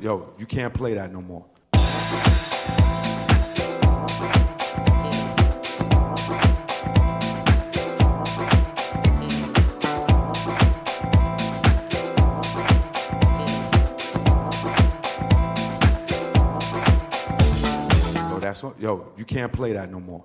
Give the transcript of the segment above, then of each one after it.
yo, you can't play that no more. yo, that's what. Yo, you can't play that no more.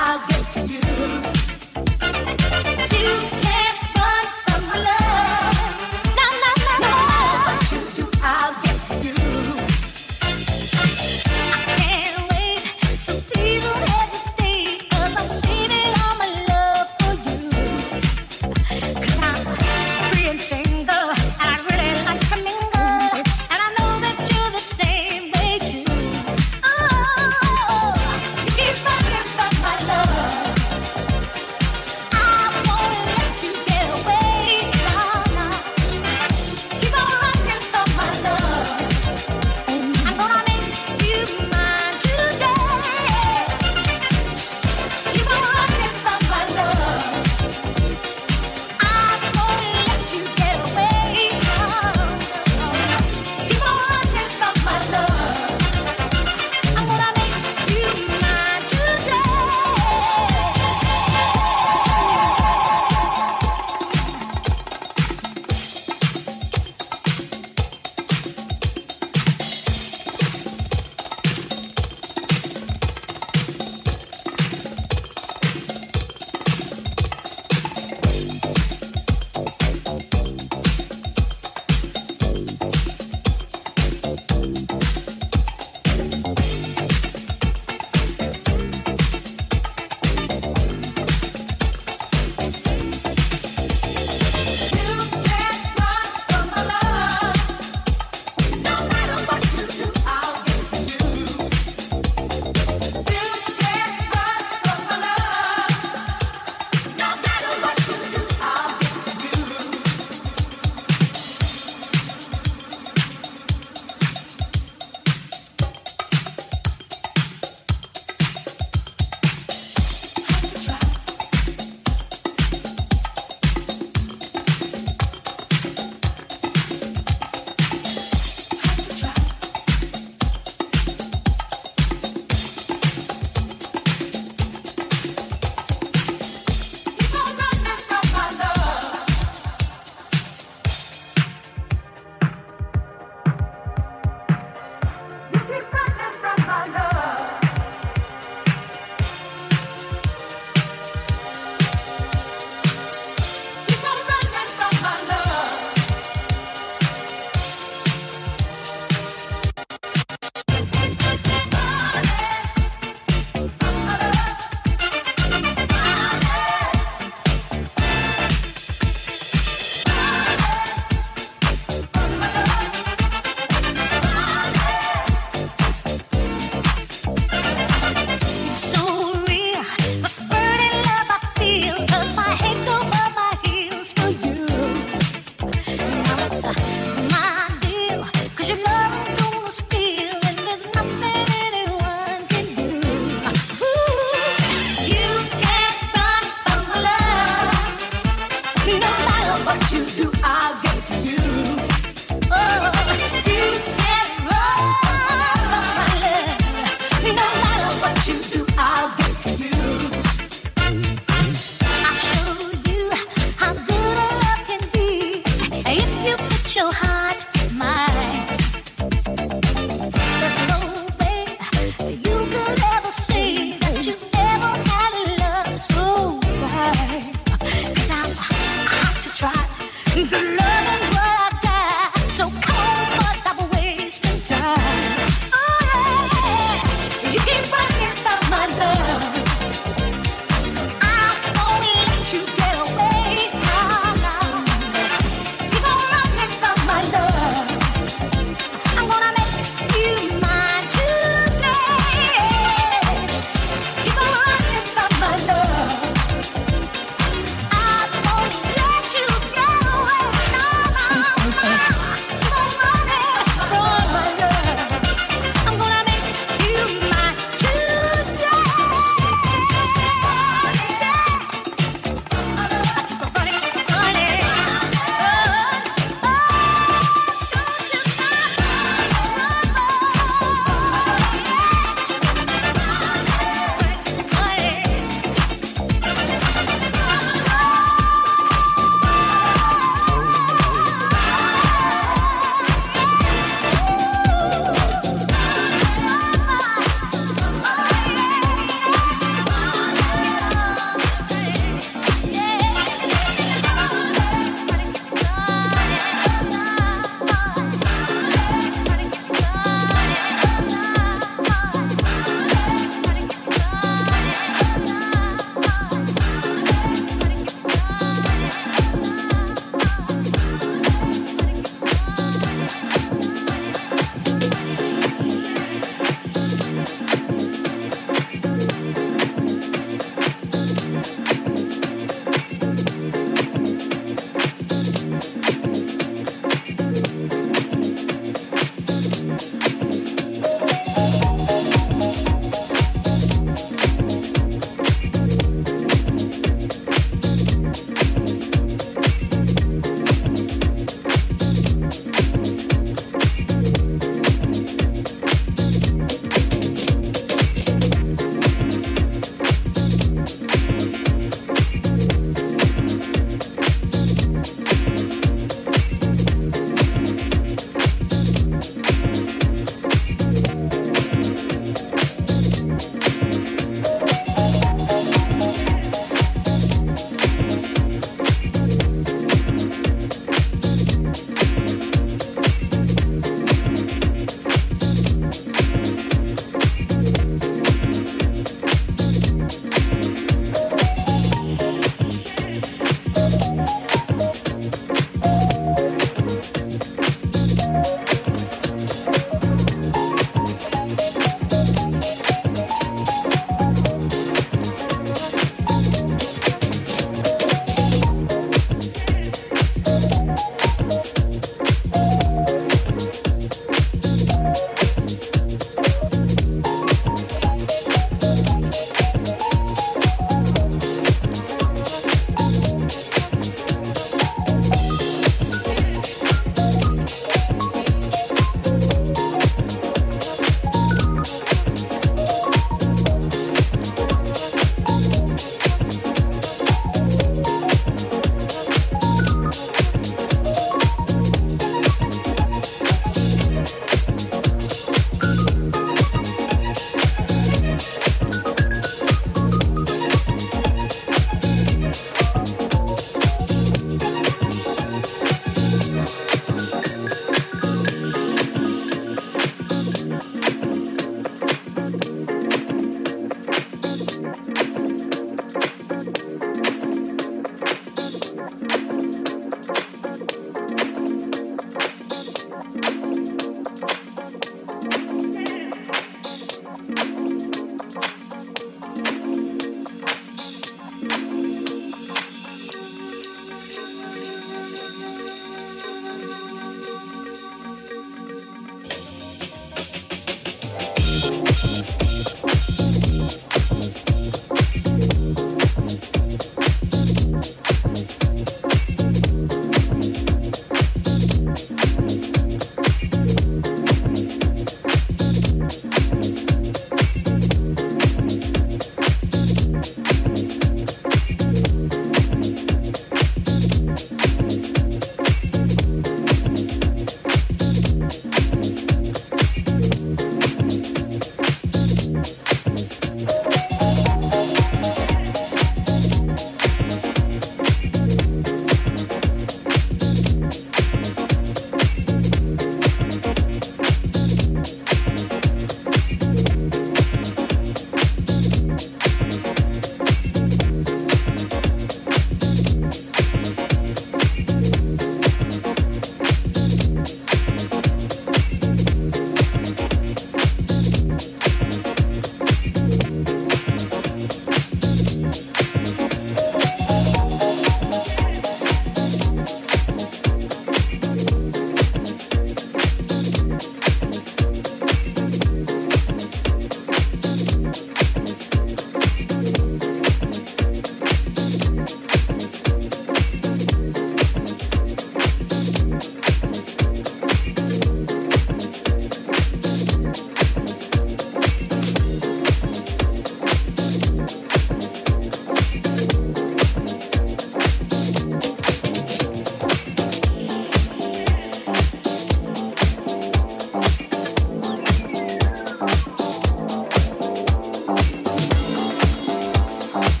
part.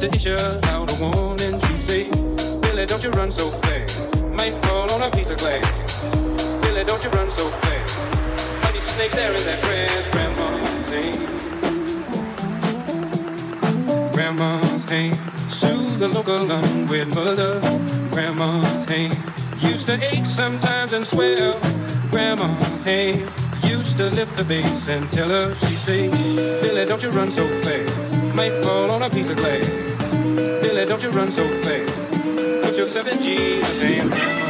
station, out of warning, she say, Billy, don't you run so fast, might fall on a piece of glass. Billy, don't you run so fast, honey, snakes there in that grass, grandma's hand. Grandma's hand, sue the local unwed mother, grandma's hand. Used to ache sometimes and swell, grandma's hand. Used to lift the bass and tell her she say, Billy, don't you run so fast, might fall on a piece of glass. Billy, don't you run so fast. Put your 7G in the damn.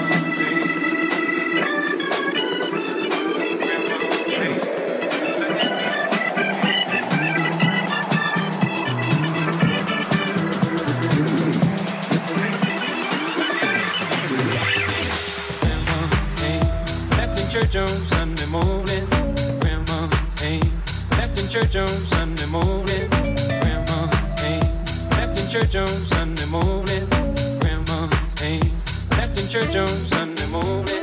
church on Sunday morning. Grandma ain't left in church on Sunday church on Sunday morning. Grandma's hand left in church on Sunday morning.